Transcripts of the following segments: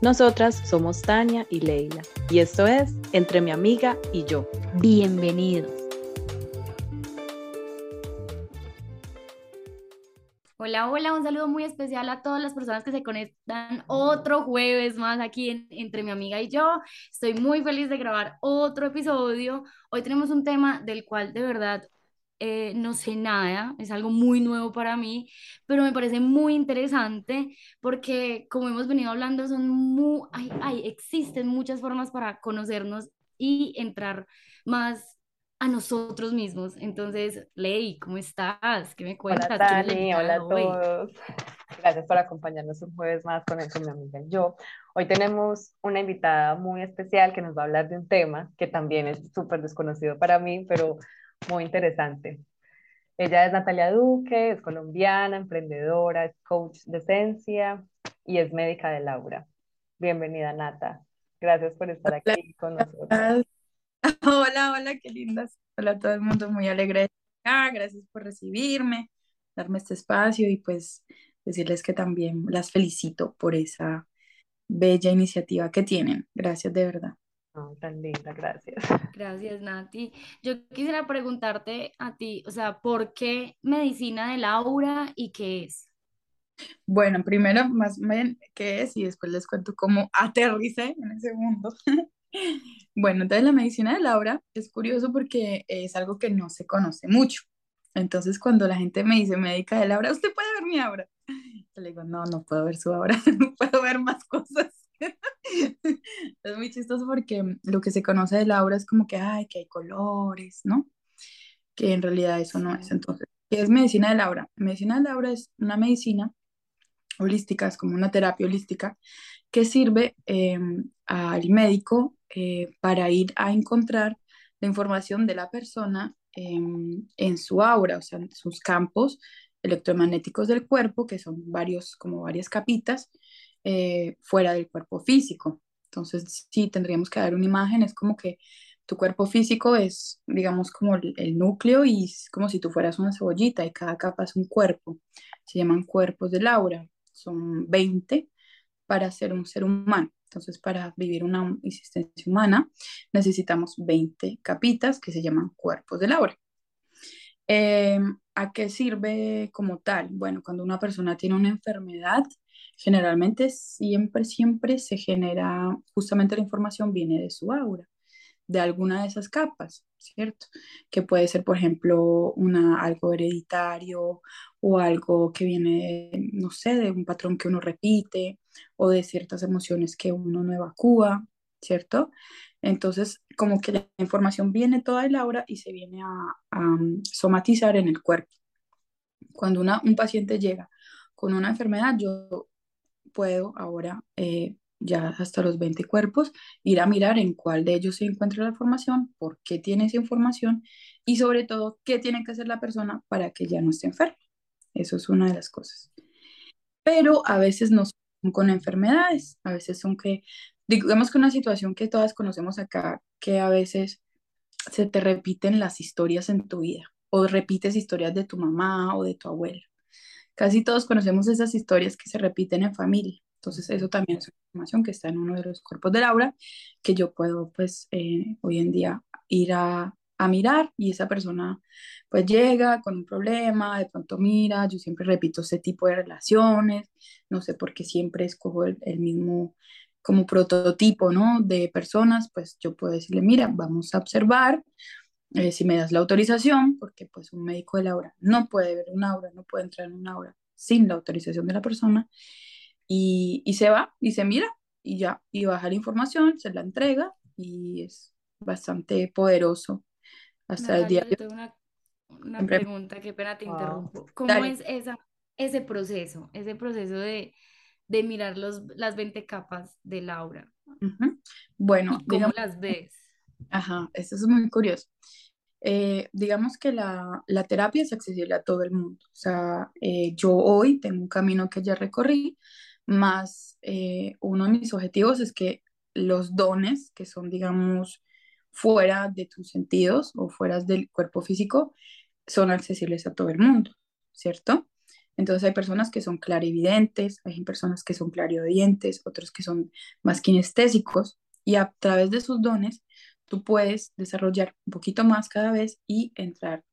Nosotras somos Tania y Leila y esto es Entre mi amiga y yo. Bienvenidos. Hola, hola, un saludo muy especial a todas las personas que se conectan otro jueves más aquí en, entre mi amiga y yo. Estoy muy feliz de grabar otro episodio. Hoy tenemos un tema del cual de verdad eh, no sé nada, es algo muy nuevo para mí, pero me parece muy interesante porque como hemos venido hablando, son muy, hay, existen muchas formas para conocernos y entrar más a nosotros mismos. Entonces, Ley, ¿cómo estás? ¿Qué me cuentas? Hola, Tani, hola a todos. Gracias por acompañarnos un jueves más con, con mi amiga y yo. Hoy tenemos una invitada muy especial que nos va a hablar de un tema que también es súper desconocido para mí, pero muy interesante. Ella es Natalia Duque, es colombiana, emprendedora, es coach de esencia y es médica de Laura. Bienvenida, Nata. Gracias por estar aquí con nosotros. Hola, hola, qué lindas. Hola a todo el mundo, muy alegre. gracias por recibirme, darme este espacio y pues decirles que también las felicito por esa bella iniciativa que tienen. Gracias de verdad tan linda, gracias. Gracias, Nati. Yo quisiera preguntarte a ti, o sea, ¿por qué medicina de Laura y qué es? Bueno, primero más bien qué es y después les cuento cómo aterricé en ese mundo. bueno, entonces la medicina de Laura es curioso porque es algo que no se conoce mucho. Entonces, cuando la gente me dice médica de Laura, ¿usted puede ver mi obra? Yo le digo, no, no puedo ver su obra, no puedo ver más cosas. es muy chistoso porque lo que se conoce de Laura es como que, ay, que hay colores, ¿no? Que en realidad eso no es. Entonces, ¿qué es medicina de Laura? Medicina de Laura es una medicina holística, es como una terapia holística que sirve em, al médico eh, para ir a encontrar la información de la persona em, en su aura, o sea, en sus campos electromagnéticos del cuerpo, que son varios, como varias capitas, eh, fuera del cuerpo físico. Entonces, sí, tendríamos que dar una imagen, es como que tu cuerpo físico es, digamos, como el, núcleo y es como si tú fueras una cebollita y cada capa es un cuerpo. Se llaman cuerpos de Laura, son 20 para ser un ser humano. Entonces, para vivir una existencia humana necesitamos 20 capitas que se llaman cuerpos de Laura. Em, ¿A qué sirve como tal? Bueno, cuando una persona tiene una enfermedad, generalmente siempre, siempre se genera, justamente la información viene de su aura, de alguna de esas capas, ¿cierto? Que puede ser, por ejemplo, una, algo hereditario o algo que viene, no sé, de un patrón que uno repite o de ciertas emociones que uno no evacúa, ¿cierto? Entonces, como que la información viene toda el aura y se viene a, mm, somatizar en el cuerpo. Cuando una, un paciente llega con una enfermedad, yo puedo ahora, eh, ya hasta los 20 cuerpos, ir a mirar en cuál de ellos se encuentra la información, por qué tiene esa información y sobre todo qué tiene que hacer la persona para que ya no esté enferma. Eso es una de las cosas. Pero a veces no son con enfermedades, a veces son que, digamos que una situación que todas conocemos acá, que a veces se te repiten las historias en tu vida o repites historias de tu mamá o de tu abuela. Casi todos conocemos esas historias que se repiten en familia. Entonces, eso también es información que está en uno de los cuerpos de Laura, que yo puedo, pues, eh, hoy en día ir a, a, mirar y esa persona, pues, llega con un problema, de pronto mira, yo siempre repito ese tipo de relaciones, no sé por qué siempre escojo el, el mismo como prototipo, ¿no? De personas, pues yo puedo decirle, mira, vamos a observar eh, si me das la autorización, porque pues un médico de la aura no puede ver un aura, no puede entrar en una aura sin la autorización de la persona, y, y se va y se mira y ya, y baja la información, se la entrega y es bastante poderoso hasta el día de una, una pregunta, qué pena te interrumpo. ¿Cómo es esa, ese proceso, ese proceso de, de mirar los, las 20 capas del aura? Bueno, ¿cómo las ves? Ajá, eso es muy curioso. Eh, digamos que la, la, terapia es accesible a todo el mundo. O sea, eh, yo hoy tengo un camino que ya recorrí, más eh, uno de mis objetivos es que los dones, que son, digamos, fuera de tus sentidos o fuera del cuerpo físico, son accesibles a todo el mundo, ¿cierto? Entonces hay personas que son clarividentes, hay personas que son clariaudientes, otros que son más kinestésicos, y a través de sus dones tú puedes desarrollar un poquito más cada vez y entrar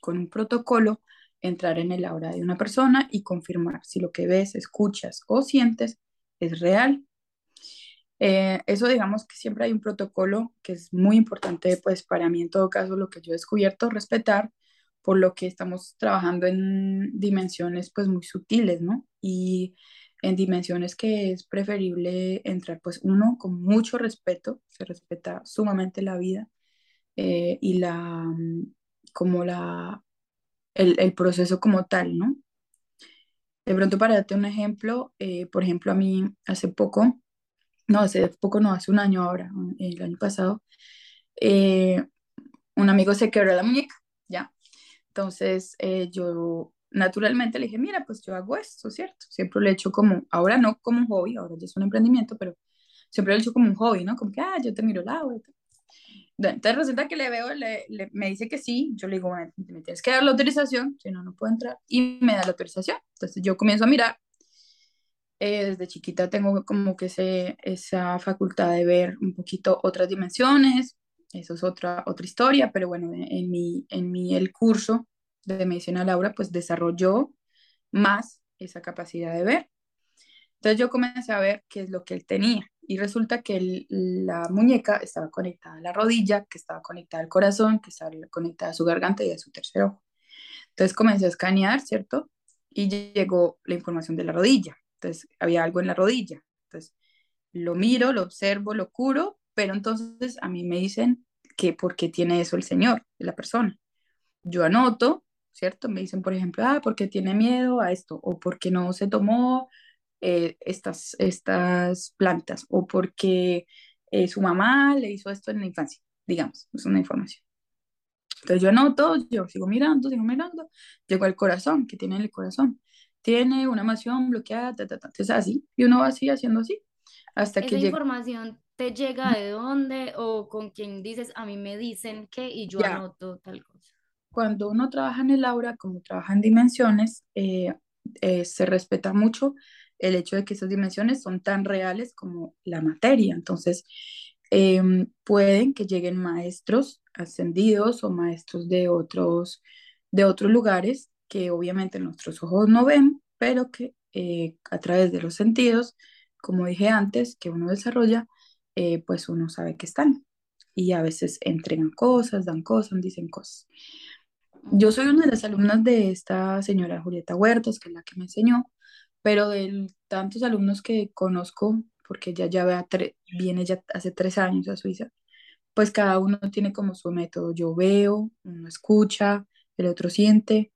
con un protocolo, entrar en el aura de una persona y confirmar si lo que ves, escuchas o sientes es real. Eh, eso digamos que siempre hay un protocolo que es muy importante, pues para mí en todo caso lo que yo he descubierto, respetar, por lo que estamos trabajando en dimensiones pues muy sutiles, ¿no? Y en dimensiones que es preferible entrar, pues uno con mucho respeto, se respeta sumamente la vida eh, y la, mm, como la, el, el, proceso como tal, ¿no? De pronto, para darte un ejemplo, eh, por ejemplo, a mí hace poco, no, hace poco, no, hace un año ahora, el año pasado, eh, un amigo se quebró la muñeca, ¿ya? Entonces, yo naturalmente le dije, mira, pues yo hago esto, ¿cierto? Siempre lo he hecho como, ahora no como un hobby, ahora ya es un emprendimiento, pero siempre lo he hecho como un hobby, ¿no? Como que, ah, yo te miro y tal. Entonces resulta que le veo, le, me dice que sí, yo le digo, bueno, me tienes que dar la autorización, si no, no puedo entrar, y me da la autorización. Entonces yo comienzo a mirar, eh, desde chiquita tengo como que ese, esa facultad de ver un poquito otras dimensiones, eso es otra, otra historia, pero bueno, en mi, en mi el curso de medicina Laura, pues desarrolló más esa capacidad de ver. Entonces yo comencé a ver qué es lo que él tenía y resulta que la muñeca estaba conectada a la rodilla, que estaba conectada al corazón, que estaba conectada a su garganta y a su tercer ojo. Entonces comencé a escanear, ¿cierto? Y llegó la información de la rodilla. Entonces había algo en la rodilla. Entonces lo miro, lo observo, lo curo, pero entonces a mí me dicen que por qué tiene eso el Señor, la persona. Yo anoto ¿cierto? Me dicen, por ejemplo, ah, porque tiene miedo a esto, o porque no se tomó eh, estas, estas plantas, o porque eh, su mamá le hizo esto en la infancia, digamos, es una información. Entonces yo anoto, yo sigo mirando, sigo mirando, llego al corazón, que tiene el corazón. Tiene una emoción bloqueada, ta, ta, ta. Entonces así, y uno va así haciendo así, hasta ¿Esa que llega. información te llega de dónde o con quién dices, a mí me dicen que y yo anoto tal cosa? Cuando uno trabaja en el aura, como trabaja en dimensiones, eh, eh, se respeta mucho el hecho de que esas dimensiones son tan reales como la materia. Entonces, em, pueden que lleguen maestros ascendidos o maestros de otros, de otros lugares que obviamente nuestros ojos no ven, pero que eh, a través de los sentidos, como dije antes, que uno desarrolla, pues uno sabe que están. Y a veces entregan cosas, dan cosas, dicen cosas. Yo soy una de las alumnas de esta señora Julieta Huertas, que es la que me enseñó, pero de tantos alumnos que conozco, porque ella ya viene ya hace tres años a Suiza, pues cada uno tiene como su método. Yo veo, uno escucha, el otro siente,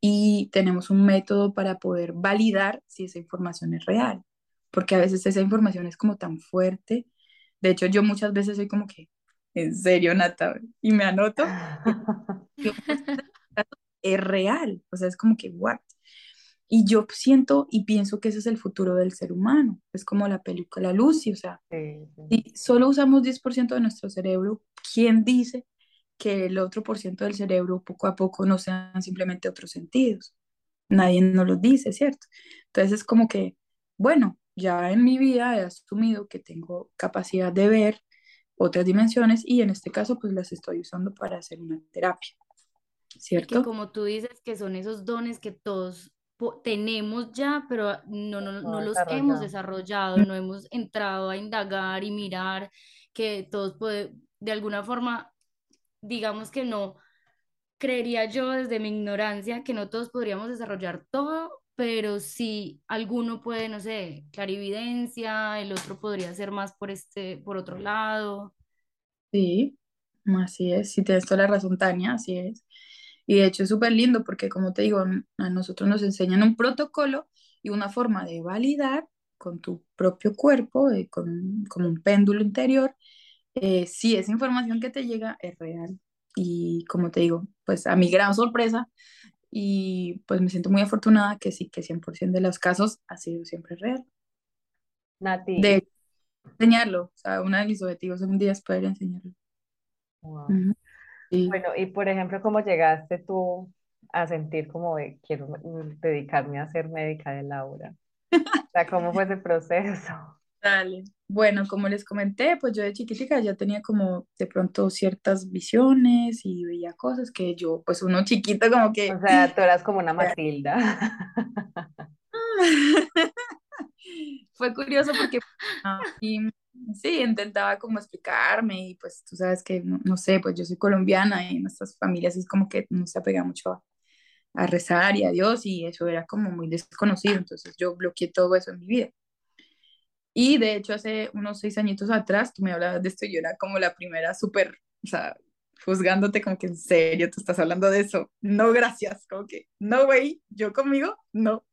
y tenemos un método para poder validar si esa información es real, porque a veces esa información es como tan fuerte. De hecho, yo muchas veces soy como que, en serio, Nata, y me anoto. es real, o sea, es como que, what? Y yo siento y pienso que ese es el futuro del ser humano, es como la película Lucy, o sea, si solo usamos 10% de nuestro cerebro, ¿quién dice que el otro por ciento del cerebro poco a poco no sean simplemente otros sentidos? Nadie nos lo dice, ¿cierto? Entonces es como que, bueno, ya en mi vida he asumido que tengo capacidad de ver otras dimensiones y en este caso pues las estoy usando para hacer una terapia. ¿Cierto? como tú dices, que son esos dones que todos tenemos ya, pero no, no, no los hemos desarrollado, no hemos entrado a indagar y mirar que todos puede, de alguna forma, digamos que no, creería yo desde mi ignorancia que no todos podríamos desarrollar todo, pero si alguno puede, no sé, clarividencia, el otro podría ser más por este, por otro lado. Sí, así es, si tienes toda la razón, Tania, así es. Y de hecho es súper lindo porque, como te digo, a nosotros nos enseñan un protocolo y una forma de validar con tu propio cuerpo, con, como un péndulo interior, eh, si esa información que te llega es real. Y como te digo, pues a mi gran sorpresa, y pues me siento muy afortunada que sí, que 100% de los casos ha sido siempre real. Nati. De enseñarlo, o sea, uno de mis objetivos un día es poder enseñarlo. Bueno, y por ejemplo, ¿cómo llegaste tú a sentir como de quiero dedicarme a ser médica de Laura? O sea, ¿cómo fue ese proceso? Dale. Bueno, como les comenté, pues yo de chiquitica ya tenía como de pronto ciertas visiones y veía cosas que yo, pues uno chiquito como que... O sea, tú eras como una Matilda. Fue curioso porque ah, y, sí, intentaba como explicarme y pues tú sabes que, no, sé, pues yo soy colombiana y nuestras familias es como que no se apega mucho a, a rezar y a Dios y eso era como muy desconocido, entonces yo bloqueé todo eso en mi vida. Y de hecho, hace unos seis añitos atrás, tú me hablabas de esto y yo era como la primera súper, o sea, juzgándote como que en serio, tú estás hablando de eso. No, gracias, como que, no, güey, yo conmigo, no.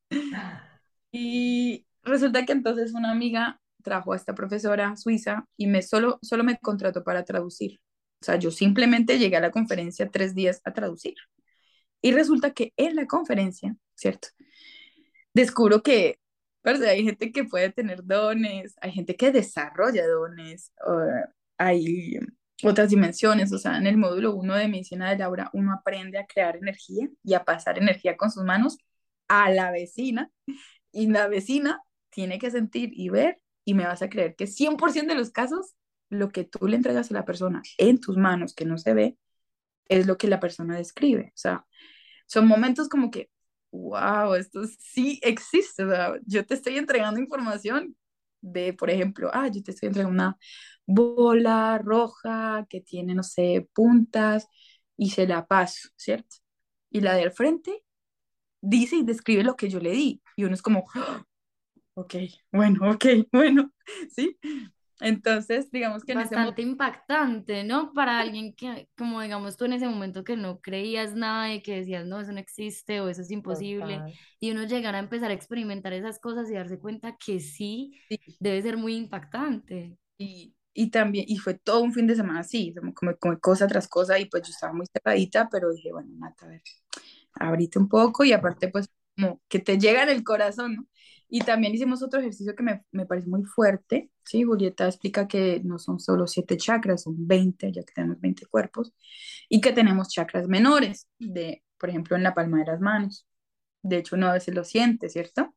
Y resulta que entonces una amiga trajo a esta profesora suiza y me solo, solo me contrató para traducir. O sea, yo simplemente llegué a la conferencia tres días a traducir. Y resulta que en la conferencia, ¿cierto? Descubro que hay gente que puede tener dones, hay gente que desarrolla dones, hay otras dimensiones, o sea, en el módulo 1 de medicina de Laura uno aprende a crear energía y a pasar energía con sus manos a la vecina y la vecina tiene que sentir y ver y me vas a creer que 100% de los casos lo que tú le entregas a la persona en tus manos que no se ve es lo que la persona describe, o sea, son momentos como que wow, esto sí existe. O sea, yo te estoy entregando información de, por ejemplo, ah, yo te estoy entregando una bola roja que tiene, no sé, puntas y se la paso, ¿cierto? Y la del frente dice y describe lo que yo le di. Y uno es como, ¡Ah! Ok, bueno, ok, bueno, ¿sí? Entonces, digamos que Bastante impactante, ¿no? Para alguien que, como digamos tú en ese momento que no creías nada y que decías, no, eso no existe o eso es imposible, y uno llegar a empezar a experimentar esas cosas y darse cuenta que sí, debe ser muy impactante. Y, y también, y fue todo un fin de semana así, como, como, cosa tras cosa, y pues yo estaba muy cerradita, pero dije, bueno, Nata, a ver, abrite un poco, y aparte, pues, como que te llega en el corazón, ¿no? Y también hicimos otro ejercicio que me, me parece muy fuerte, ¿sí? Julieta explica que no son solo siete chakras, son 20, ya que tenemos 20 cuerpos, y que tenemos chakras menores, de, por ejemplo, en la palma de las manos. De hecho, uno a veces lo siente, ¿cierto?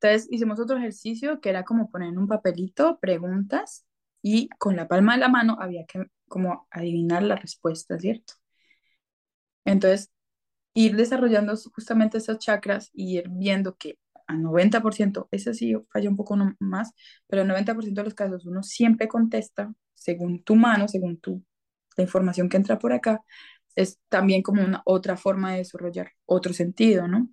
Entonces, hicimos otro ejercicio que era como poner en un papelito preguntas y con la palma de la mano había que como adivinar la respuesta, ¿cierto? Entonces, ir desarrollando justamente esos chakras y ir viendo que a 90%, ese sí falla un poco más, pero el 90% de los casos uno siempre contesta según tu mano, según tu, la información que entra por acá, es también como una otra forma de desarrollar otro sentido, ¿no?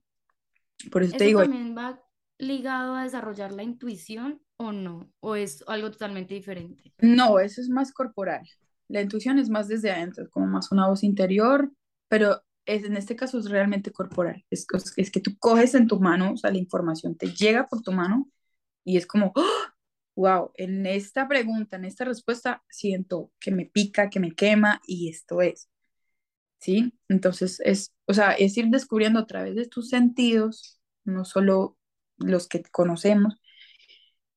Por eso, te digo... también va ligado a desarrollar la intuición o no? ¿O es algo totalmente diferente? No, eso es más corporal. La intuición es más desde adentro, como más una voz interior, pero es, en este caso es realmente corporal. Es, es que tú coges en tu mano, o sea, la información te llega por tu mano y es como, wow, en esta pregunta, en esta respuesta, siento que me pica, que me quema y esto es. ¿Sí? Entonces es, o sea, es ir descubriendo a través de tus sentidos, no solo los que conocemos,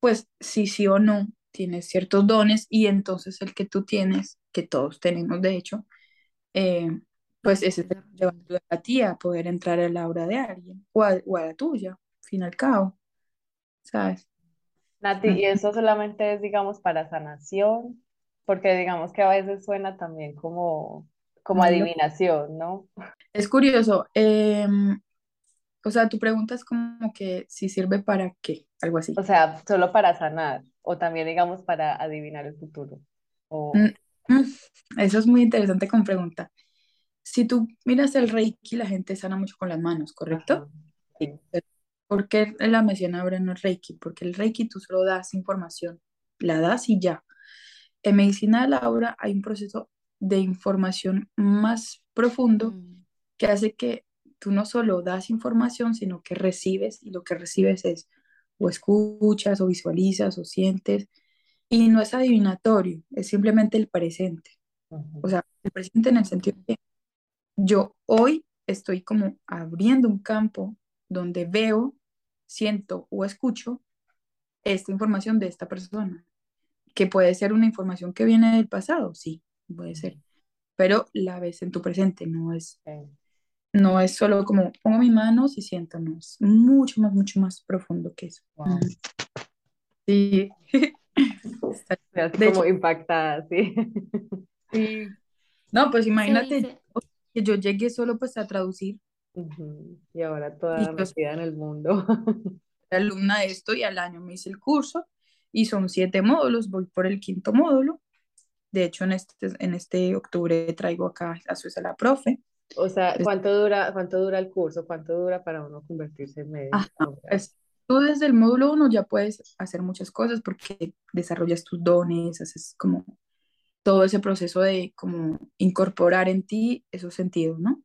pues sí, sí o no, tienes ciertos dones y entonces el que tú tienes, que todos tenemos de hecho, eh, pues ese te va a ti a poder entrar a la aura de alguien o a, la tuya, fin al cabo, ¿sabes? Nati, ¿y eso solamente es, digamos, para sanación? Porque digamos que a veces suena también como, como adivinación, ¿no? Es curioso, em, O sea, tu pregunta es como que si sirve para qué, algo así. O sea, solo para sanar o también, digamos, para adivinar el futuro. O... Mm, mm, Eso es muy interesante como pregunta. Si tú miras el Reiki, la gente sana mucho con las manos, ¿correcto? Sí. ¿Por qué la mención ahora no es Reiki? Porque el Reiki tú solo das información, la das y ya. En medicina de la obra hay un proceso de información más profundo Mm, que hace que tú no solo das información, sino que recibes y lo que recibes es o escuchas o visualizas o sientes y no es adivinatorio, es simplemente el presente. O Ujú. sea, el presente en el sentido de que yo hoy estoy como abriendo un campo donde veo, siento o escucho esta información de esta persona, que puede ser una información que viene del pasado, sí, puede ser, pero la ves en tu presente, no es, no es solo como pongo mis manos y siento, no, es mucho más, mucho más profundo que eso. Wow. Sí. Así como hecho, impactada, sí. sí. No, pues imagínate que yo llegué solo pues a traducir. Y ahora y toda yo metida en el mundo. alumna de esto y al año me hice el curso y son siete módulos, voy por el quinto módulo. De hecho, en este, en este octubre traigo acá a Suiza la profe. O sea, ¿cuánto dura, cuánto dura el curso? ¿Cuánto dura para uno convertirse en médico? Ajá, pues, tú desde el módulo uno ya puedes hacer muchas cosas porque desarrollas tus dones, haces como todo ese proceso de como incorporar en ti esos sentidos, ¿no?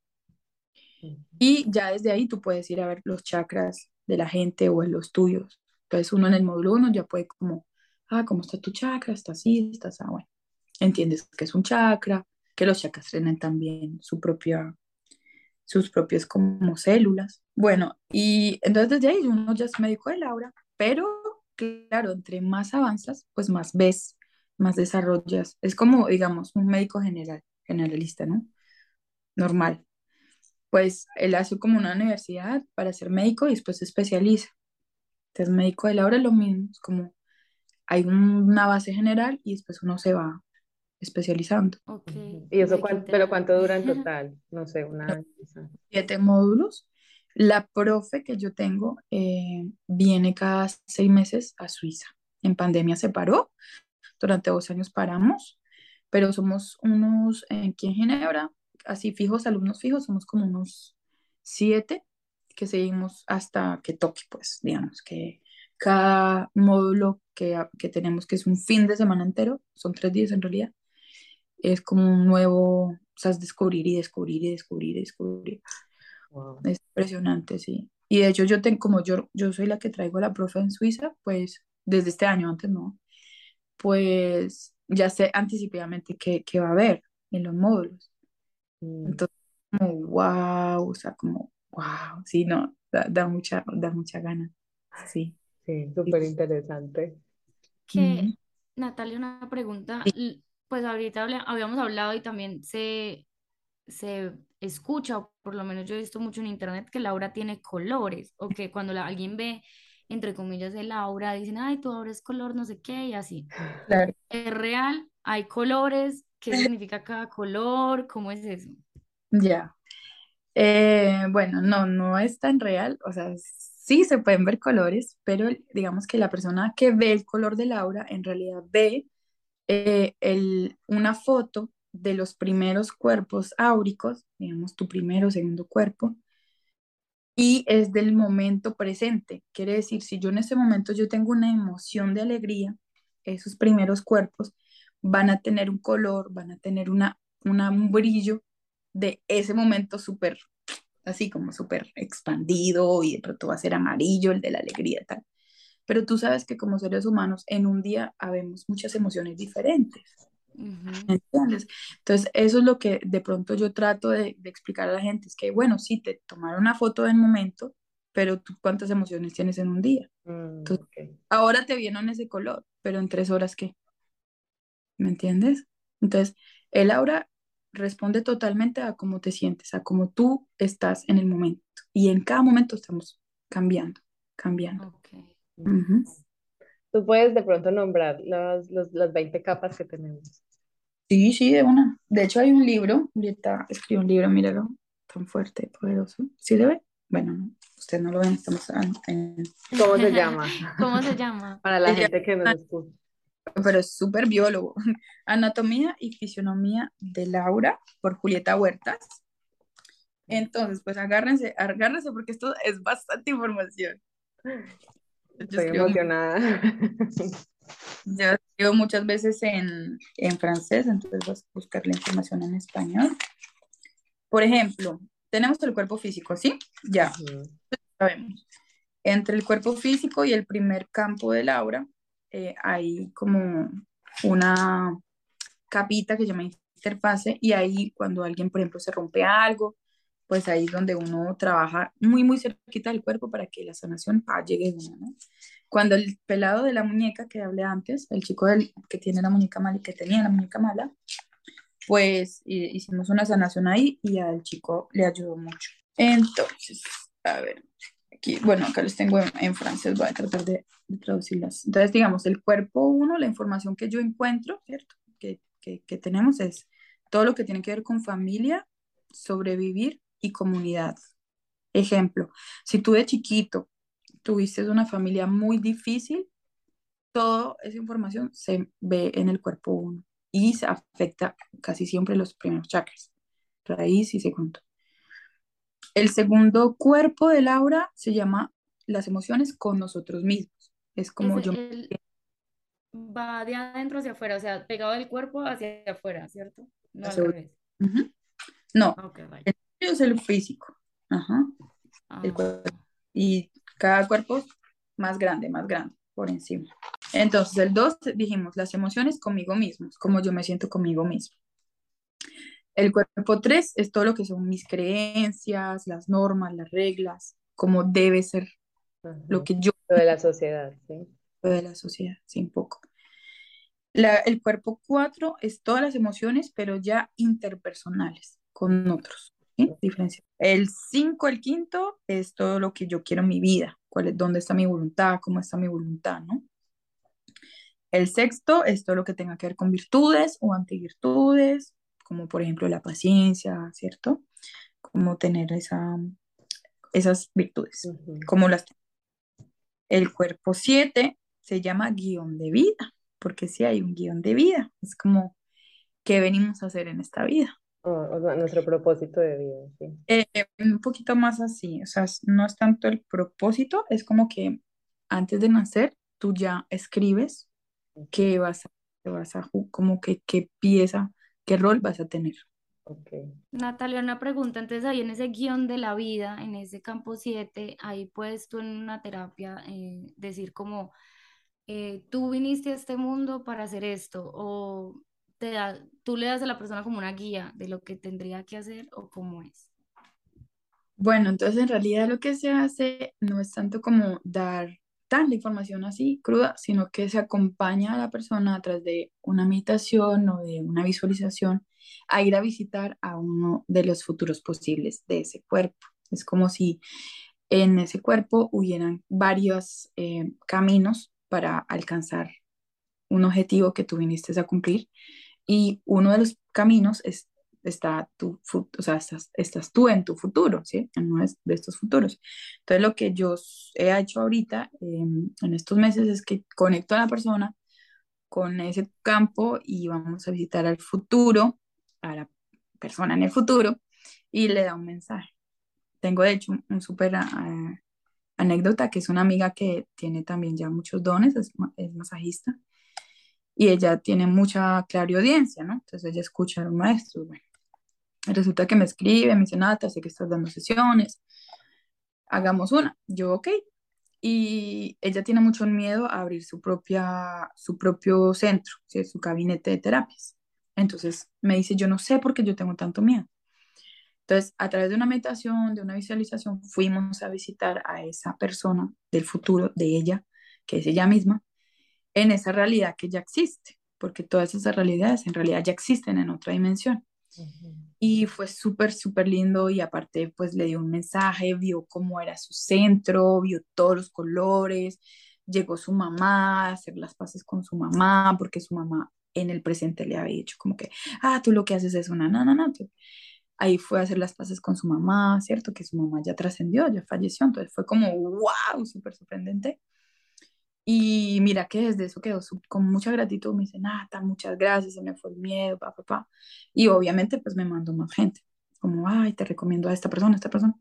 Y ya desde ahí tú puedes ir a ver los chakras de la gente o en los tuyos. Entonces uno en el módulo uno ya puede como, ah, ¿cómo está tu chakra? Está así, está así, bueno. Entiendes que es un chakra, que los chakras tienen también su propia, sus propias como células. Bueno, y entonces desde ahí uno ya es médico de Laura, pero claro, entre más avanzas, pues más ves, más desarrollas. Es como, digamos, un médico general, generalista, ¿no? Normal pues él hace como una universidad para ser médico y después se especializa. Entonces, médico de la hora es lo mismo, es como hay un- una base general y después uno se va especializando. ok, Ujú. ¿Y eso cuánto, pero cuánto dura en total? No sé, un año. quizá. Siete módulos. La profe que yo tengo eh, viene cada seis meses a Suiza. En pandemia se paró, durante dos años paramos, pero somos unos, aquí en Ginebra, así fijos, alumnos fijos, somos como unos siete que seguimos hasta que toque, pues, digamos, que cada módulo que, que tenemos, que es un fin de semana entero, son tres días en realidad, es como un nuevo, o sea, es descubrir y descubrir y descubrir y descubrir. Wow. Es impresionante, sí. Y de hecho yo tengo, como yo, yo soy la que traigo a la profe en Suiza, pues desde este año, antes no, pues ya sé anticipadamente qué, qué va a haber en los módulos. Mm, Entonces, como wow, o sea, como wow, sí, no, da, da mucha, da mucha gana, sí. Sí, súper interesante. Que. Natalia, una pregunta, pues ahorita habíamos hablado y también se, se escucha, o por lo menos yo he visto mucho en internet, que Laura tiene colores, o que cuando la- alguien ve, entre comillas, de Laura, dicen, ay, tu aura es color, no sé qué, y así. claro. ¿Es real? ¿Hay colores? ¿Qué significa cada color? ¿Cómo es eso? Ya. Eh, bueno, no, no es tan real, o sea, sí se pueden ver colores, pero digamos que la persona que ve el color del aura en realidad ve eh, el, una foto de los primeros cuerpos áuricos, digamos tu primero o segundo cuerpo, y es del momento presente. Quiere decir, si yo en ese momento yo tengo una emoción de alegría, esos primeros cuerpos van a tener un color, van a tener una, un brillo de ese momento súper, así como súper expandido y de pronto va a ser amarillo, el de la alegría, tal. Pero tú sabes que como seres humanos en un día habemos muchas emociones diferentes. ¿Me entiendes? Entonces, eso es lo que de pronto yo trato de, de explicar a la gente, es que, bueno, sí, te tomaron una foto del momento, pero tú cuántas emociones tienes en un día. Mm, Entonces, ok. ahora te vieron ese color, pero en tres horas, ¿qué? ¿Me entiendes? Entonces, el aura responde totalmente a cómo te sientes, a cómo tú estás en el momento. Y en cada momento estamos cambiando, cambiando. Ok. Ujú. Tú puedes de pronto nombrar los, los, las 20 capas que tenemos. Sí, sí, de una. De hecho, hay un libro, ahorita escribí un libro, míralo, tan fuerte, poderoso. ¿Sí se ve? bueno, usted no lo ven, estamos en... ¿Cómo se llama? ¿Cómo se llama? Para la gente que nos escucha. Pero es súper biólogo. Anatomía y Fisionomía de Laura por Julieta Huertas. Entonces, pues agárrense, agárrense porque esto es bastante información. Estoy emocionada. Yo escribo muchas veces en, en francés, entonces vas a buscar la información en español. Por ejemplo, tenemos el cuerpo físico, ¿sí? Ya, sabemos. Entre el cuerpo físico y el primer campo de Laura eh, hay como una capita que se llama interfase y ahí cuando alguien, por ejemplo, se rompe algo, pues ahí es donde uno trabaja muy, muy cerquita del cuerpo para que la sanación llegue uno, ¿no? Cuando el pelado de la muñeca que hablé antes, el chico del, que tiene la muñeca mala y que tenía la muñeca mala, pues hicimos una sanación ahí y al chico le ayudó mucho. Entonces, a ver, aquí, bueno, acá les tengo en, francés, voy a tratar de, traducirlas. Entonces, digamos, el cuerpo uno, la información que yo encuentro, ¿cierto? Que, que, que tenemos es todo lo que tiene que ver con familia, sobrevivir y comunidad. Ejemplo, si tú de chiquito tuviste una familia muy difícil, toda esa información se ve en el cuerpo uno y se afecta casi siempre los primeros chakras, raíz y segundo. El segundo cuerpo de Laura se llama las emociones con nosotros mismos. Es como yo... Va de adentro hacia afuera, o sea, pegado del cuerpo hacia afuera, ¿cierto? No al revés. No, es el físico. Ajá. El ah. cuerpo. Y cada cuerpo más grande, más grande, por encima. Entonces, el 2, dijimos, las emociones conmigo mismos, como yo me siento conmigo mismo. El cuerpo 3 es todo lo que son mis creencias, las normas, las reglas, como debe ser lo que yo... Lo de la sociedad, sí. Lo de la sociedad, sí, un poco. La, el cuerpo 4 es todas las emociones, pero ya interpersonales, con otros. Diferencia. El 5, el quinto, es todo lo que yo quiero en mi vida, cuál es, dónde está mi voluntad, cómo está mi voluntad, ¿no? El sexto es todo lo que tenga que ver con virtudes o antivirtudes, como por ejemplo la paciencia, ¿cierto? Como tener esa, esas virtudes, como las El cuerpo 7 se llama guion de vida, porque si hay un guion de vida, es como qué venimos a hacer en esta vida. Oh, nuestro propósito de vida, sí. Eh, un poquito más así, o sea, no es tanto el propósito, es como que antes de nacer tú ya escribes qué vas a, vas a como que qué pieza, qué rol vas a tener. Okay. Natalia, una pregunta, entonces ahí en ese guion de la vida, en ese campo 7, ahí puedes tú en una terapia eh, decir como, eh, tú viniste a este mundo para hacer esto, o tú le das a la persona como una guía de lo que tendría que hacer o cómo es. Bueno, entonces en realidad lo que se hace no es tanto como dar tanta información así cruda, sino que se acompaña a la persona a través de una meditación o de una visualización a ir a visitar a uno de los futuros posibles de ese cuerpo. Es como si en ese cuerpo hubieran varios eh, caminos para alcanzar un objetivo que tú viniste a cumplir y uno de los caminos es, está tu, o sea, estás, tú en tu futuro, ¿sí? En uno de estos futuros. Entonces, lo que yo he hecho ahorita, em, en estos meses, es que conecto a la persona con ese campo y vamos a visitar al futuro, a la persona en el futuro, y le da un mensaje. Tengo, de hecho, un súper ah, anécdota, que es una amiga que tiene también ya muchos dones, es, es masajista, y ella tiene mucha clariaudiencia, ¿no? Entonces ella escucha a los maestros, bueno. Resulta que me escribe, me dice, Nata, sé que estás dando sesiones, hagamos una. Yo, ok. Y ella tiene mucho miedo a abrir su, propia, su propio centro, su gabinete de terapias. Entonces me dice, yo no sé por qué yo tengo tanto miedo. Entonces, a través de una meditación, de una visualización, fuimos a visitar a esa persona del futuro de ella, que es ella misma, en esa realidad que ya existe, porque todas esas realidades en realidad ya existen en otra dimensión. Y fue súper, súper lindo y aparte pues le dio un mensaje, vio cómo era su centro, vio todos los colores, llegó su mamá a hacer las paces con su mamá, porque su mamá en el presente le había dicho como que, ah, tú lo que haces es una, no, ahí fue a hacer las paces con su mamá, ¿cierto? Que su mamá ya trascendió, ya falleció, entonces fue como, wow, súper sorprendente. Y mira que desde eso quedó con mucha gratitud, me dice, Nata, muchas gracias, se me fue el miedo, papá, papá. Y obviamente pues me mandó más gente, como, ay, te recomiendo a esta persona, a esta persona,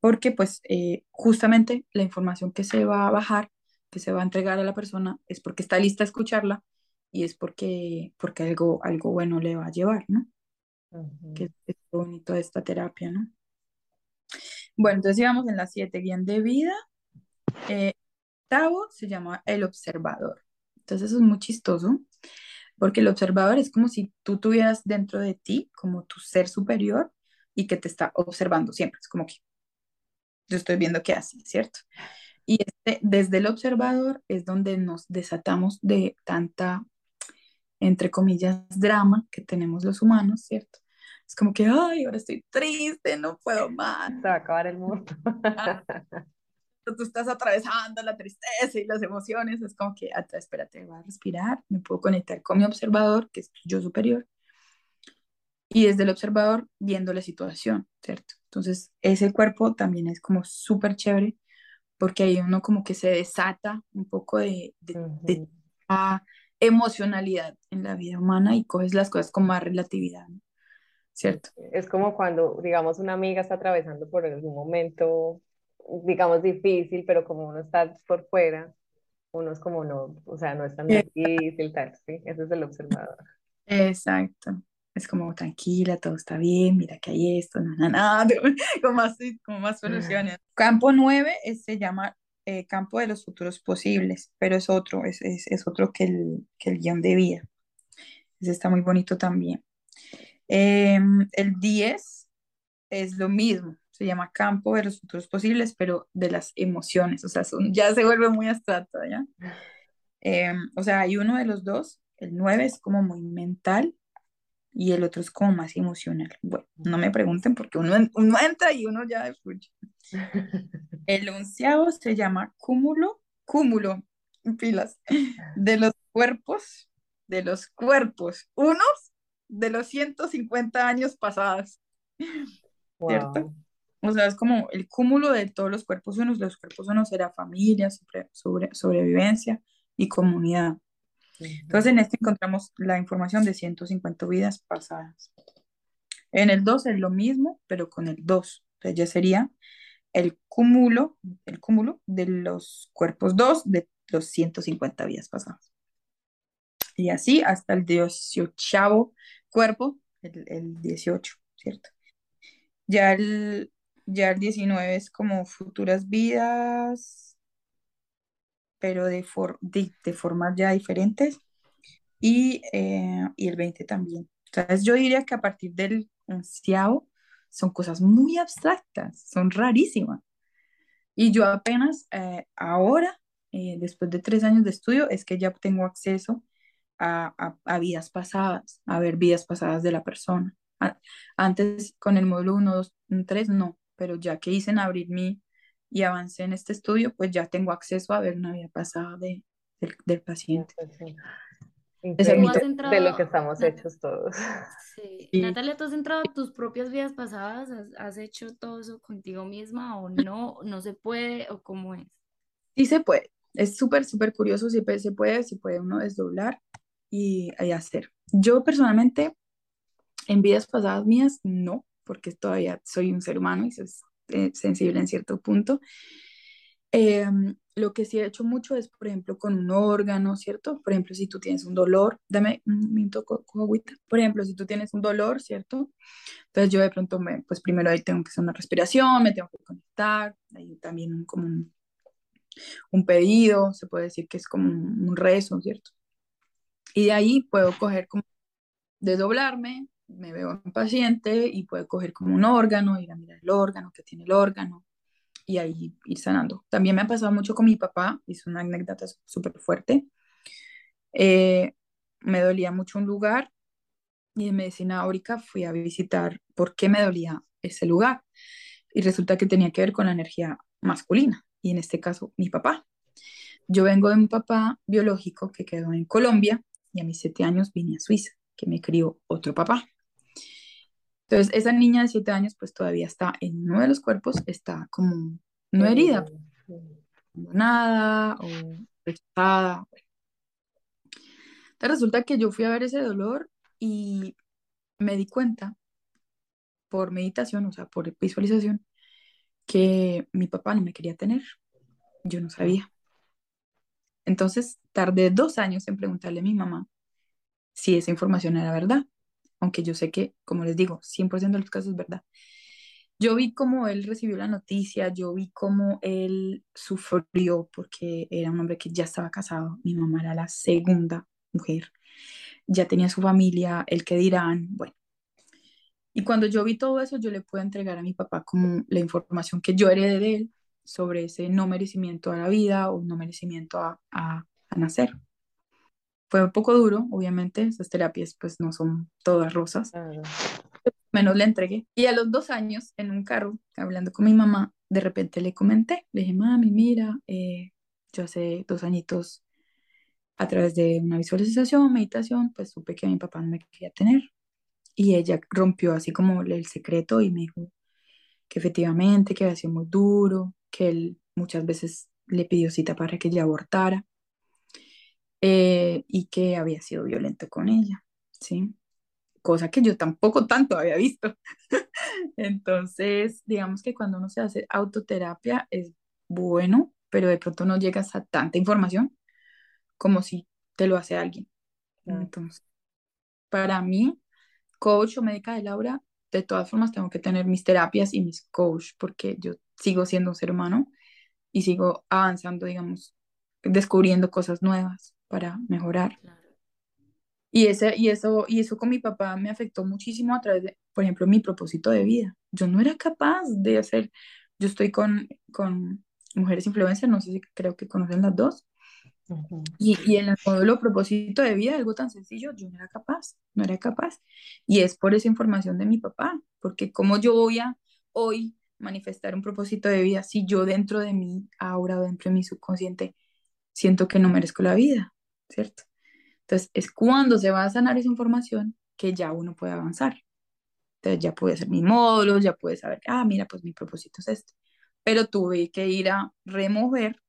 porque pues eh, justamente la información que se va a bajar, que se va a entregar a la persona, es porque está lista a escucharla y es porque, porque algo, algo bueno le va a llevar, ¿no? Que es bonito esta terapia, ¿no? Bueno, entonces íbamos en las siete, bien de vida. Eh, octavo se llama el observador. Entonces eso es muy chistoso, porque el observador es como si tú tuvieras dentro de ti como tu ser superior y que te está observando siempre. Es como que yo estoy viendo qué hace, ¿cierto? Y este, desde el observador es donde nos desatamos de tanta, entre comillas, drama que tenemos los humanos, ¿cierto? Es como que, ay, ahora estoy triste, no puedo más. Se va a acabar el mundo. Tú estás atravesando la tristeza y las emociones, es como que, espérate, voy a respirar, me puedo conectar con mi observador, que es yo superior, y desde el observador viendo la situación, ¿cierto? Entonces, ese cuerpo también es como súper chévere, porque ahí uno como que se desata un poco de, de, emocionalidad en la vida humana y coges las cosas con más relatividad, ¿cierto? Es como cuando, digamos, una amiga está atravesando por algún momento digamos, difícil, pero como uno está por fuera, uno es como no, o sea, no es tan difícil, tal, ¿sí? Ese es el observador. Exacto. Es como tranquila, todo está bien, mira que hay esto, nada, nada, como más, como más soluciones. Campo 9 se llama eh, Campo de los Futuros Posibles, pero es otro, es, es, es otro que el, que el guion de vida. Ese está muy bonito también. Em, el 10 es lo mismo, se llama campo de los futuros posibles, pero de las emociones, o sea, ya se vuelve muy abstracto, ¿ya? Em, o sea, hay uno de los dos, el 9 es como muy mental y el otro es como más emocional. Bueno, no me pregunten porque uno, uno entra y uno ya escucha. El onceavo se llama cúmulo, cúmulo, pilas, de los cuerpos, de los cuerpos, unos de los 150 años pasados. ¿Cierto? O sea, es como el cúmulo de todos los cuerpos unos. Los cuerpos unos será familia, sobre, sobrevivencia y comunidad. Entonces, en este encontramos la información de 150 vidas pasadas. En el 2 es lo mismo, pero con el 2. Entonces, ya sería el cúmulo, el cúmulo de los cuerpos 2 de los 150 vidas pasadas. Y así hasta el 18 cuerpo, el, el 18, ¿cierto? Ya el, ya el 19 es como futuras vidas, pero de, de, formas ya diferentes. Y, eh, y, el 20 también. Entonces yo diría que a partir del onceavo son cosas muy abstractas, son rarísimas. Y yo apenas eh, ahora, eh, después de tres años de estudio, es que ya tengo acceso a, a, a vidas pasadas, a ver vidas pasadas de la persona. Antes con el módulo 1, 2, 3, no pero ya que hice en abrir mi y avancé en este estudio, pues ya tengo acceso a ver una vida pasada de, del, paciente. Es el mito de lo que estamos hechos todos. Sí. Natalia, ¿tú has entrado a tus propias vidas pasadas? ¿Has, hecho todo eso contigo misma o no? ¿No se puede o cómo es? Sí se puede. Es súper, súper curioso. Si se puede, se puede uno desdoblar y, y hacer. Yo personalmente, en vidas pasadas mías, no porque todavía soy un ser humano y soy eh, sensible en cierto punto. Em, lo que sí he hecho mucho es, por ejemplo, con un órgano, ¿cierto? Por ejemplo, si tú tienes un dolor, dame un cojo agüita. Por ejemplo, si tú tienes un dolor, ¿cierto? Entonces yo de pronto, me, pues primero ahí tengo que hacer una respiración, me tengo que conectar, ahí también como un, un, pedido, se puede decir que es como un, un rezo, ¿cierto? Y de ahí puedo coger como desdoblarme, me veo un paciente y puede coger como un órgano, ir a mirar el órgano, que tiene el órgano, y ahí ir sanando. También me ha pasado mucho con mi papá, hizo una anécdota súper fuerte. Eh, me dolía mucho un lugar y en medicina áurica fui a visitar por qué me dolía ese lugar. Y resulta que tenía que ver con la energía masculina, y en este caso mi papá. Yo vengo de un papá biológico que quedó en Colombia y a mis siete años vine a Suiza, que me crió otro papá. Entonces, esa niña de siete años, pues todavía está en uno de los cuerpos, está como no herida, nada o rechazada. Entonces, resulta que yo fui a ver ese dolor y me di cuenta por meditación, o sea, por visualización, que mi papá no me quería tener. Yo no sabía. Entonces, tardé dos años en preguntarle a mi mamá si esa información era verdad, aunque yo sé que, como les digo, 100% de los casos es verdad. Yo vi cómo él recibió la noticia, yo vi cómo él sufrió porque era un hombre que ya estaba casado, mi mamá era la segunda mujer, ya tenía su familia, el que dirán, bueno. Y cuando yo vi todo eso, yo le pude entregar a mi papá como la información que yo heredé de él sobre ese no merecimiento a la vida o no merecimiento a, a, a nacer fue un poco duro, obviamente, esas terapias pues no son todas rosas, menos le entregué. Y a los dos años, en un carro, hablando con mi mamá, de repente le comenté, le dije, mami, mira, eh, yo hace dos añitos, a través de una visualización, meditación, pues supe que mi papá no me quería tener. Y ella rompió así como el secreto y me dijo que efectivamente, que había sido muy duro, que él muchas veces le pidió cita para que ella abortara eh, y que había sido violento con ella, ¿sí? Cosa que yo tampoco tanto había visto. Entonces, digamos que cuando uno se hace autoterapia es bueno, pero de pronto no llegas a tanta información como si te lo hace alguien. Entonces, para mí, coach o médica de Laura, de todas formas tengo que tener mis terapias y mis coach porque yo sigo siendo un ser humano y sigo avanzando, digamos, descubriendo cosas nuevas para mejorar. Y, ese, y, eso, y eso con mi papá me afectó muchísimo a través de, por ejemplo, mi propósito de vida. Yo no era capaz de hacer, yo estoy con, con mujeres influencers, no sé si creo que conocen las dos. y, y, en el módulo propósito de vida, algo tan sencillo, yo no era capaz, no era capaz. Y es por esa información de mi papá, porque como yo voy a hoy manifestar un propósito de vida si yo dentro de mí, ahora dentro de mi subconsciente, siento que no merezco la vida. ¿Cierto? Entonces, es cuando se va a sanar esa información que ya uno puede avanzar. Entonces, ya puede hacer mi módulo, ya puede saber, ah, mira, pues mi propósito es este. Pero tuve que ir a remover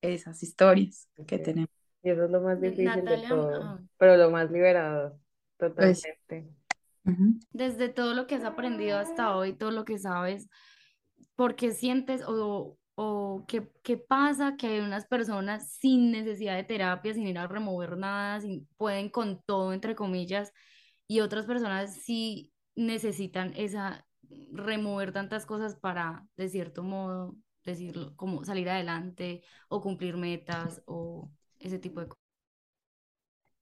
esas historias que tenemos. Y eso es lo más difícil de todo, ah. pero lo más liberador, pues, totalmente. Desde todo lo que has aprendido hasta hoy, todo lo que sabes, ¿por qué sientes o o qué, qué, pasa que hay unas personas sin necesidad de terapia, sin ir a remover nada, sin, pueden con todo, entre comillas, y otras personas sí necesitan esa, remover tantas cosas para, de cierto modo, decirlo, como salir adelante o cumplir metas o ese tipo de cosas.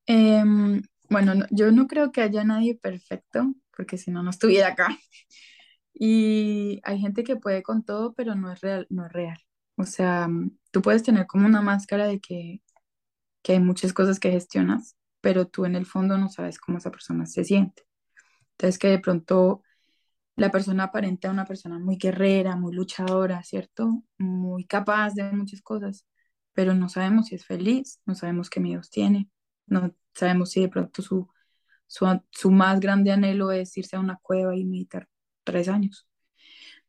Em, bueno, yo no creo que haya nadie perfecto, porque si no, no estuviera acá. Y hay gente que puede con todo, pero no es real, no es real. O sea, mm, tú puedes tener como una máscara de que, que hay muchas cosas que gestionas, pero tú en el fondo no sabes cómo esa persona se siente. Entonces que de pronto la persona aparenta una persona muy guerrera, muy luchadora, ¿cierto? Muy capaz de muchas cosas, pero no sabemos si es feliz, no sabemos qué miedos tiene, no sabemos si de pronto su, su, su más grande anhelo es irse a una cueva y meditar tres años,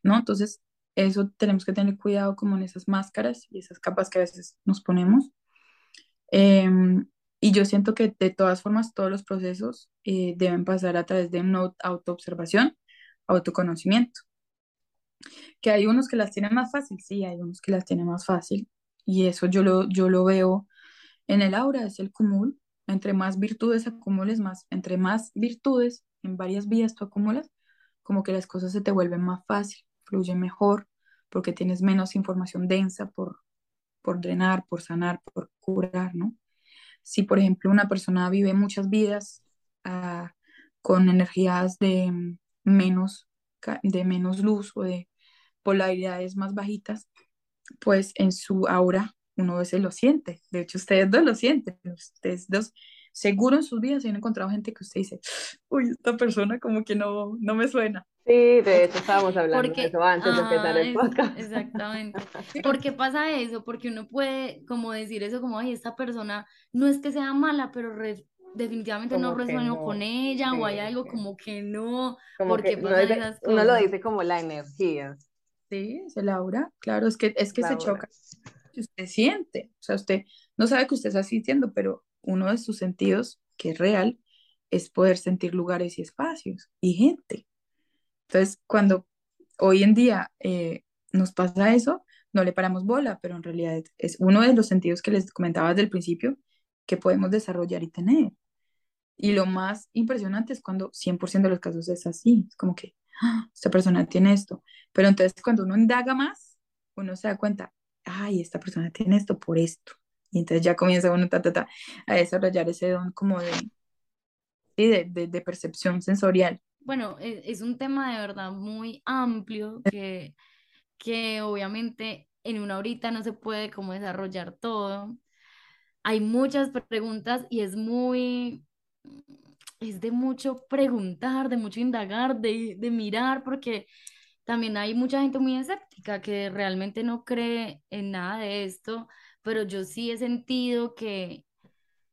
¿no? Entonces, eso tenemos que tener cuidado como en esas máscaras y esas capas que a veces nos ponemos. Em, y yo siento que de todas formas todos los procesos eh, deben pasar a través de una autoobservación, autoconocimiento. Que hay unos que las tienen más fácil, sí, hay unos que las tienen más fácil. Y eso yo lo, yo lo veo en el aura, es el cúmulo. Entre más virtudes acumules, más, entre más virtudes en varias vías tú acumulas, como que las cosas se te vuelven más fácil, fluye mejor, porque tienes menos información densa por, por drenar, por sanar, por curar, ¿no? Si, por ejemplo, una persona vive muchas vidas ah, con energías de menos, de menos luz o de polaridades más bajitas, pues en su aura uno a veces lo siente. De hecho, ustedes dos lo sienten. Ustedes dos seguro en sus vidas se han encontrado gente que usted dice, uy, esta persona como que no, no me suena. Sí, de hecho estábamos hablando de eso antes de empezar el podcast. Exactamente. ¿Por qué pasa eso? Porque uno puede como decir eso como, ay, esta persona no es que sea mala, pero definitivamente no resueno con ella o hay algo como que no, porque uno, lo dice como la energía. Sí, es el aura, claro, es que, es que se choca. Usted siente, o sea, usted no sabe que usted está sintiendo, pero uno de sus sentidos, que es real, es poder sentir lugares y espacios y gente. Entonces, cuando hoy en día eh, nos pasa eso, no le paramos bola, pero en realidad es uno de los sentidos que les comentaba desde el principio que podemos desarrollar y tener. Y lo más impresionante es cuando 100% de los casos es así, es como que ¡ah! esta persona tiene esto, pero entonces cuando uno indaga más, uno se da cuenta, ay, esta persona tiene esto por esto. Y entonces ya comienza uno ta, ta, ta, a desarrollar ese don como de, de, de, de percepción sensorial. Bueno, es, es, un tema de verdad muy amplio que, que obviamente en una horita no se puede como desarrollar todo. Hay muchas preguntas y es muy, es de mucho preguntar, de mucho indagar, de, de mirar, porque también hay mucha gente muy escéptica que realmente no cree en nada de esto, pero yo sí he sentido que,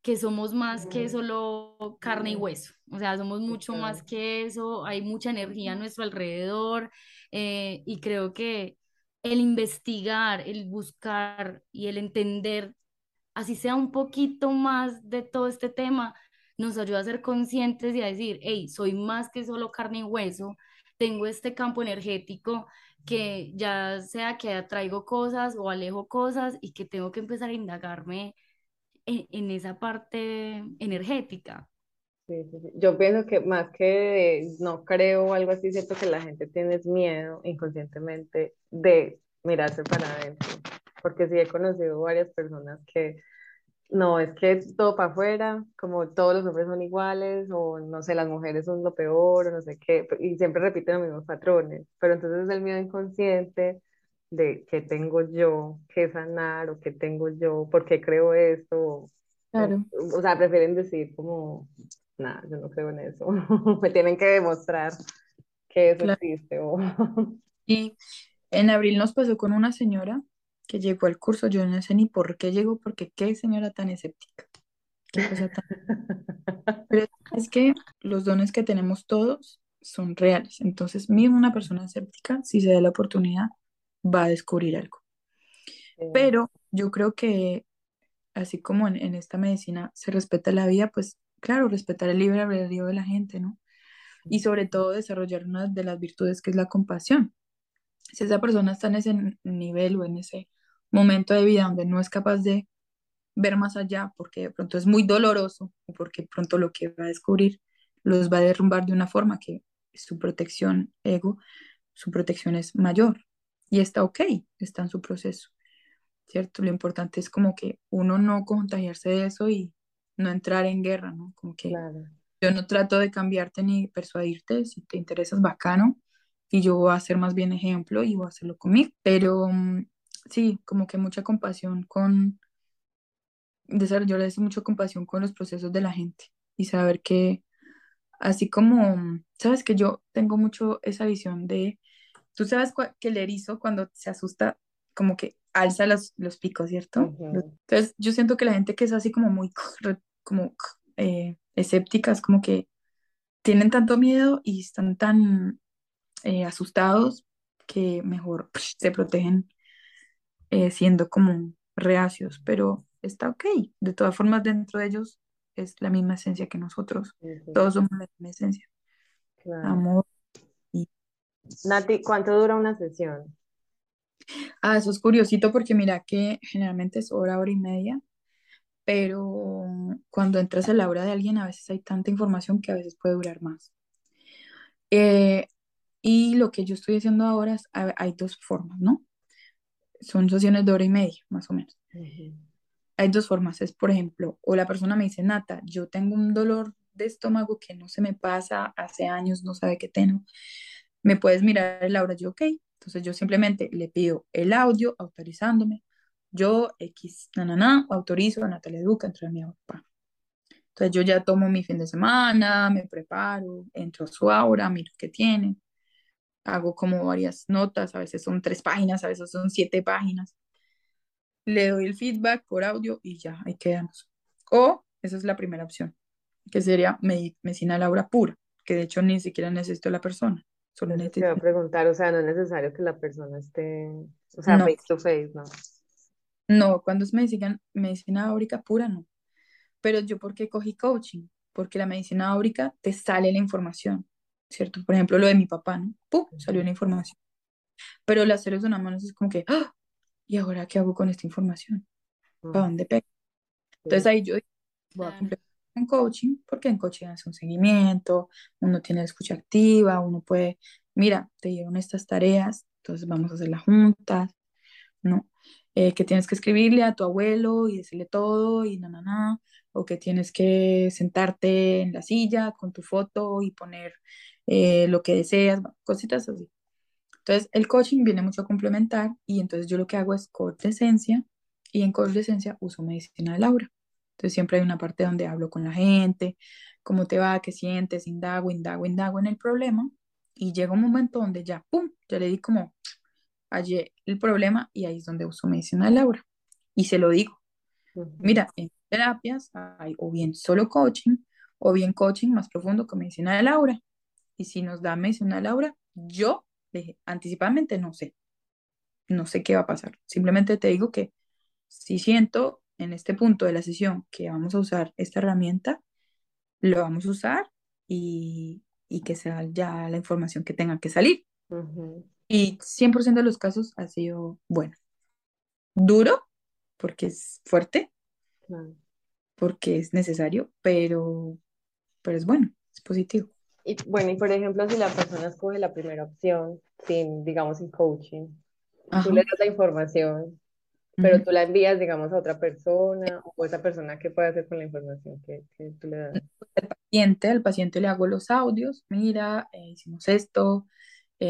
que somos más que solo carne y hueso, o sea, somos mucho más que eso, hay mucha energía a nuestro alrededor eh, y creo que el investigar, el buscar y el entender, así sea un poquito más de todo este tema, nos ayuda a ser conscientes y a decir, hey, soy más que solo carne y hueso, tengo este campo energético que ya sea que atraigo cosas o alejo cosas y que tengo que empezar a indagarme en, esa parte energética. Sí, sí, sí. Yo pienso que más que no creo o algo así, siento que la gente tiene miedo inconscientemente de mirarse para adentro, porque sí he conocido varias personas que no, es que todo para afuera, como todos los hombres son iguales, o no sé, las mujeres son lo peor, o no sé qué, y siempre repiten los mismos patrones, pero entonces el miedo inconsciente de qué tengo yo que sanar, o qué tengo yo, por qué creo esto, claro. o, sea, prefieren decir como, nada, yo no creo en eso, me tienen que demostrar que eso existe. O... Y en abril nos pasó con una señora que llegó al curso, yo no sé ni por qué llegó, porque qué señora tan escéptica. Qué cosa tan... Pero es que los dones que tenemos todos son reales. Entonces, mismo una persona escéptica, si se da la oportunidad, va a descubrir algo. Pero yo creo que, así como en, en esta medicina se respeta la vida, pues claro, respetar el libre albedrío de la gente, ¿no? Y sobre todo desarrollar una de las virtudes que es la compasión. Si esa persona está en ese nivel o en ese momento de vida donde no es capaz de ver más allá porque de pronto es muy doloroso o porque pronto lo que va a descubrir los va a derrumbar de una forma que su protección ego, su protección es mayor y está ok, está en su proceso, ¿cierto? Lo importante es como que uno no contagiarse de eso y no entrar en guerra, ¿no? Como que yo no trato de cambiarte ni persuadirte, si te interesas, bacano, y yo voy a ser más bien ejemplo y voy a hacerlo conmigo, pero mm, sí, como que mucha compasión con, yo le mucha compasión con los procesos de la gente y saber que, así como, sabes que yo tengo mucho esa visión de, tú sabes que el erizo cuando se asusta, como que alza los, los picos, ¿cierto? Entonces, yo siento que la gente que es así como muy, como eh, escépticas, como que tienen tanto miedo y están tan eh, asustados que mejor se protegen eh, siendo como reacios, pero está ok. De todas formas, dentro de ellos es la misma esencia que nosotros. Todos somos la misma esencia. Amor. Y... Nati, ¿cuánto dura una sesión? Ah, eso es curiosito porque mira que generalmente es hora, hora y media, pero cuando entras a la hora de alguien a veces hay tanta información que a veces puede durar más. Eh, y lo que yo estoy haciendo ahora es, hay dos formas, ¿no? Son sesiones de hora y media, más o menos. Hay dos formas, es por ejemplo, o la persona me dice, Nata, yo tengo un dolor de estómago que no se me pasa, hace años no sabe qué tengo, ¿me puedes mirar el aura? Yo, ok, entonces yo simplemente le pido el audio autorizándome, yo, X, na, na, na, autorizo a Natalia Educa entrar a mi aura. Entonces yo ya tomo mi fin de semana, me preparo, entro a su aura, miro qué tiene, hago como varias notas, a veces son tres páginas, a veces son siete páginas. Le doy el feedback por audio y ya, ahí quedamos. O esa es la primera opción. que sería medicina Laura pura, que de hecho ni siquiera necesito la persona. Solo Te voy a preguntar, o sea, no es necesario que la persona esté, o sea, face to face, ¿no? No, cuando es medicina, medicina áurica pura, no. Pero yo, ¿por qué cogí coaching? Porque la medicina áurica te sale la información, ¿cierto? Por ejemplo, lo de mi papá, ¿no? ¡Pum! Salió la información. Pero las una mano es como que, ¡ah! ¿Y ahora qué hago con esta información? ¿Para dónde pego? Entonces ahí yo voy a cumplir en coaching, porque en coaching hace un seguimiento, uno tiene la escucha activa, uno puede, mira, te llevan estas tareas, entonces vamos a hacerlas juntas, ¿no? Eh, que tienes que escribirle a tu abuelo y decirle todo y na, na, na, o que tienes que sentarte en la silla con tu foto y poner eh, lo que deseas, cositas así. Entonces, el coaching viene mucho a complementar y entonces yo lo que hago es coach de esencia y en coach de esencia uso medicina de Laura. Entonces, siempre hay una parte donde hablo con la gente, cómo te va, qué sientes, indago, indago, indago en el problema y llega un momento donde ya, ¡pum!, ya le di como allí el problema y ahí es donde uso medicina de Laura. Y se lo digo. Mira, en terapias hay o bien solo coaching o bien coaching más profundo con medicina de Laura. Y si nos da medicina de Laura, yo dije, anticipadamente no sé. No sé qué va a pasar. Simplemente te digo que si siento en este punto de la sesión que vamos a usar esta herramienta, lo vamos a usar y, y que sea ya la información que tenga que salir. Y 100% de los casos ha sido bueno. Duro, porque es fuerte, porque es necesario, pero, pero es bueno, es positivo. Y bueno, y por ejemplo, si la persona escoge la primera opción, sin, digamos, sin coaching, tú le das la información, pero tú la envías, digamos, a otra persona, o esa persona, ¿qué puede hacer con la información que, que tú le das? Al paciente, al paciente le hago los audios, mira, eh, hicimos esto,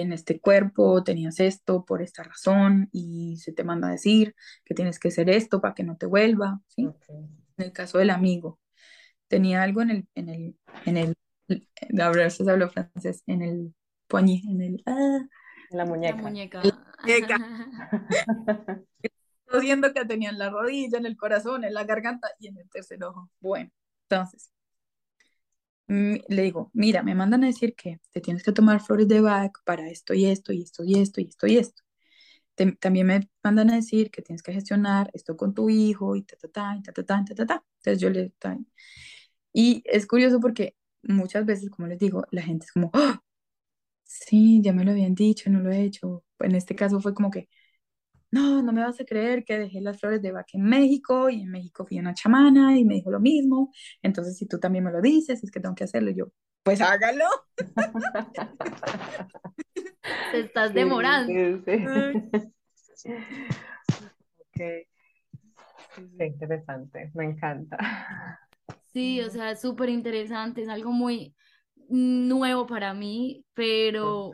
en este cuerpo, tenías esto por esta razón y se te manda a decir que tienes que hacer esto para que no te vuelva, ¿sí? En el caso del amigo, tenía algo en el, en el, en el, ver, se habló francés, en el poñe, en el, ah, la muñeca. La muñeca. Estoy viendo que tenía en la rodilla, en el corazón, en la garganta y en el tercer ojo. Bueno, entonces, le digo, mira, me mandan a decir que te tienes que tomar flores de Bach para esto y esto y esto y esto y esto y esto. también me mandan a decir que tienes que gestionar esto con tu hijo y ta, ta, ta, ta, ta, ta, ta, ta. Entonces yo le... Y es curioso porque muchas veces, como les digo, la gente es como, ¡Ah! sí, ya me lo habían dicho, no lo he hecho. En este caso fue como que, no, no me vas a creer que dejé las flores de vaca en México y en México fui una chamana y me dijo lo mismo. Entonces, si tú también me lo dices, es que tengo que hacerlo. yo, pues hágalo. Te estás demorando. Sí, okay. interesante, me encanta. Sí, o sea, es súper interesante, es algo muy, nuevo para mí, pero,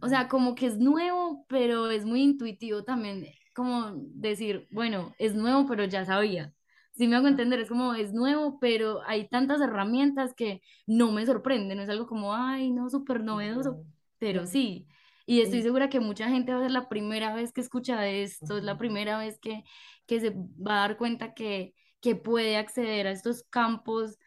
o sea, como que es nuevo, pero es muy intuitivo también, como decir, bueno, es nuevo, pero ya sabía. Si me hago entender, es como, es nuevo, pero hay tantas herramientas que no me sorprenden, no es algo como, ay, no, súper novedoso, pero sí. Y estoy segura que mucha gente va a ser la primera vez que escucha esto, es la primera vez que, que se va a dar cuenta que, que puede acceder a estos campos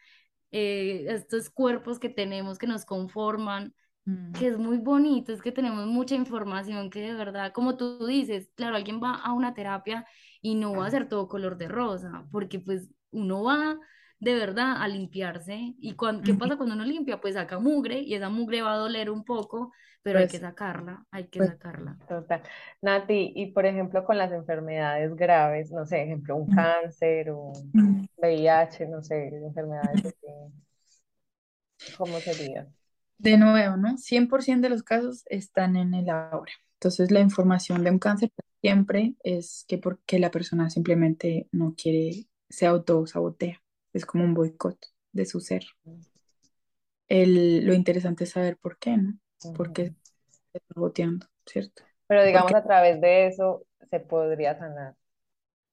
eh, estos cuerpos que tenemos que nos conforman, mm. que es muy bonito, es que tenemos mucha información que de verdad, como tú dices, claro, alguien va a una terapia y no va a ser todo color de rosa, porque pues uno va de verdad a limpiarse y cuando, ¿qué pasa cuando uno limpia? Pues saca mugre y esa mugre va a doler un poco, pero hay pues que sacarla, hay que pues, sacarla. Total. Nati, y por ejemplo con las enfermedades graves, no sé, ejemplo, un cáncer o un VIH, no sé, enfermedades así, ¿cómo sería? De nuevo, ¿no? 100% de los casos están en el ahora. Entonces la información de un cáncer siempre es que porque la persona simplemente no quiere, se autosabotea. Es como un boicot de su ser. El, lo interesante es saber por qué, ¿no? porque se está boteando, ¿cierto? Pero digamos a través de eso se podría sanar.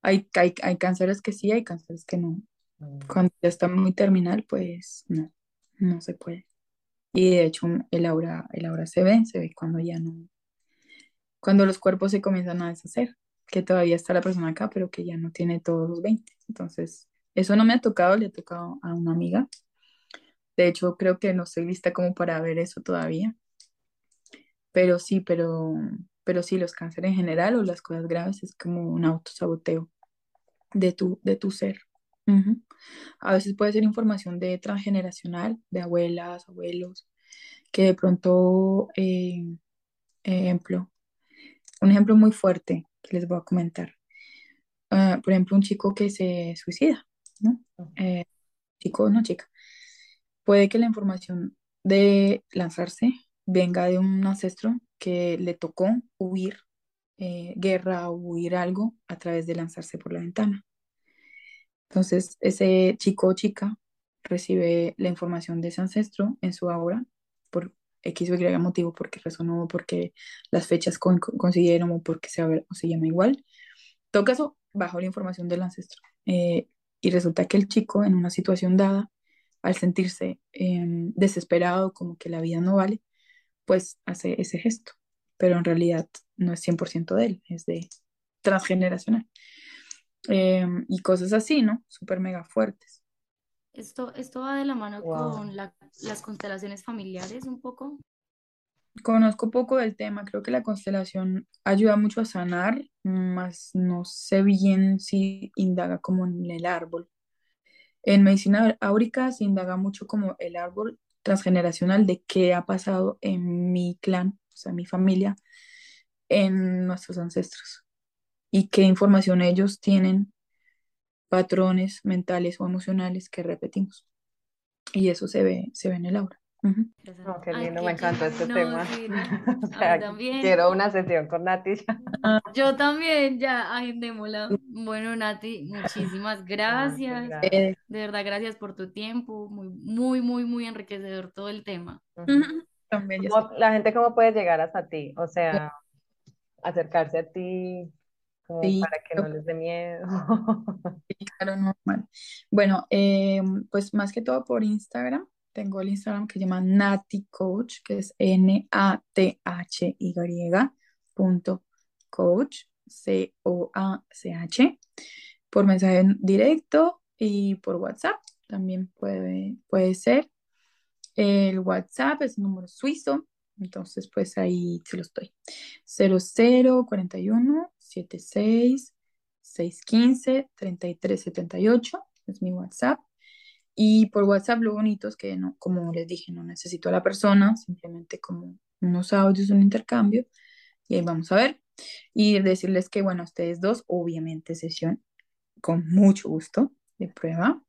Hay, hay, hay cánceres que sí, hay cánceres que no. Mm. Cuando ya está muy terminal, pues no, no se puede. Y de hecho el aura, el aura se ve, se ve cuando ya no, cuando los cuerpos se comienzan a deshacer, que todavía está la persona acá, pero que ya no tiene todos los 20. Entonces, eso no me ha tocado, le ha tocado a una amiga De hecho, creo que no estoy lista como para ver eso todavía. Pero sí, pero, pero sí, los cánceres en general o las cosas graves es como un autosaboteo de tu, de tu ser. A veces puede ser información de transgeneracional, de abuelas, abuelos, que de pronto, eh, ejemplo, un ejemplo muy fuerte que les voy a comentar. Ah, por ejemplo, un chico que se suicida, ¿no? Eh, chico, no chica. Puede que la información de lanzarse venga de un ancestro que le tocó huir eh, guerra o huir algo a través de lanzarse por la ventana. Entonces, ese chico o chica recibe la información de ese ancestro en su aura por X o Y motivo, porque resonó, porque las fechas coincidieron o porque se, o se llama igual. En todo caso, bajo la información del ancestro. Eh, y resulta que el chico, en una situación dada, al sentirse em, desesperado, como que la vida no vale, pues hace ese gesto. Pero en realidad no es 100% de él, es de transgeneracional. Em, y cosas así, ¿no? Súper mega fuertes. Esto, esto va de la mano con las constelaciones familiares un poco. Conozco poco del tema, creo que la constelación ayuda mucho a sanar, más no sé bien si indaga como en el árbol. En medicina áurica se indaga mucho como el árbol transgeneracional de qué ha pasado en mi clan, o sea, mi familia, en nuestros ancestros y qué información ellos tienen, patrones mentales o emocionales que repetimos. Y eso se ve, se ve en el aura. Oh, qué lindo, me encanta este tema. también. Quiero una sesión con Nati. Yo también, ya, agendémosla. Bueno, Nati, muchísimas gracias. De verdad, gracias por tu tiempo. Muy, muy, muy, muy enriquecedor todo el tema. También, la gente, ¿cómo puede llegar hasta ti? O sea, acercarse a ti, para que no les dé miedo. claro, normal. Bueno, eh, pues más que todo por Instagram. Tengo el Instagram que se llama Nati Coach, que es N-A-T-H-Y punto coach, C-O-A-C-H, por mensaje directo y por WhatsApp también puede, puede ser. El WhatsApp es un número suizo, entonces pues ahí se los doy. 0041 76 615 3378 es mi WhatsApp. Y por WhatsApp lo bonito es que, no, como les dije, no necesito a la persona, simplemente como unos audios, un intercambio, y ahí vamos a ver. Y decirles que, bueno, ustedes dos, obviamente sesión con mucho gusto de prueba.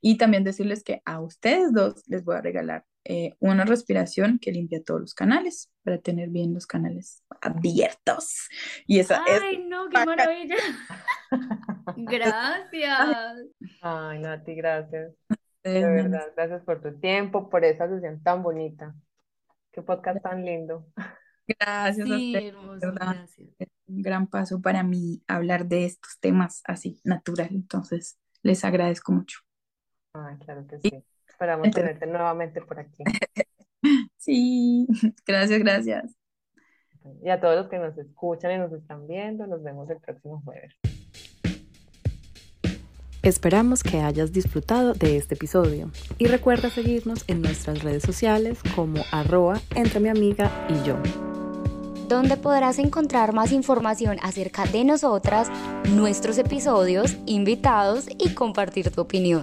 Y también decirles que a ustedes dos les voy a regalar eh, una respiración que limpia todos los canales para tener bien los canales abiertos. Y esa ¡Ay, no! ¡Qué maravilla! gracias. Ay, Nati, gracias. De verdad, gracias por tu tiempo, por esa sesión tan bonita. Qué podcast tan lindo. Gracias a gracias. Es un gran paso para mí hablar de estos temas así natural. Entonces, les agradezco mucho. Ay, claro que sí. Esperamos tenerte nuevamente por aquí. Sí, gracias, gracias. Y a todos los que nos escuchan y nos están viendo, nos vemos el próximo jueves. Esperamos que hayas disfrutado de este episodio y recuerda seguirnos en nuestras redes sociales como arroba entre mi amiga y yo donde podrás encontrar más información acerca de nosotras, nuestros episodios, invitados y compartir tu opinión.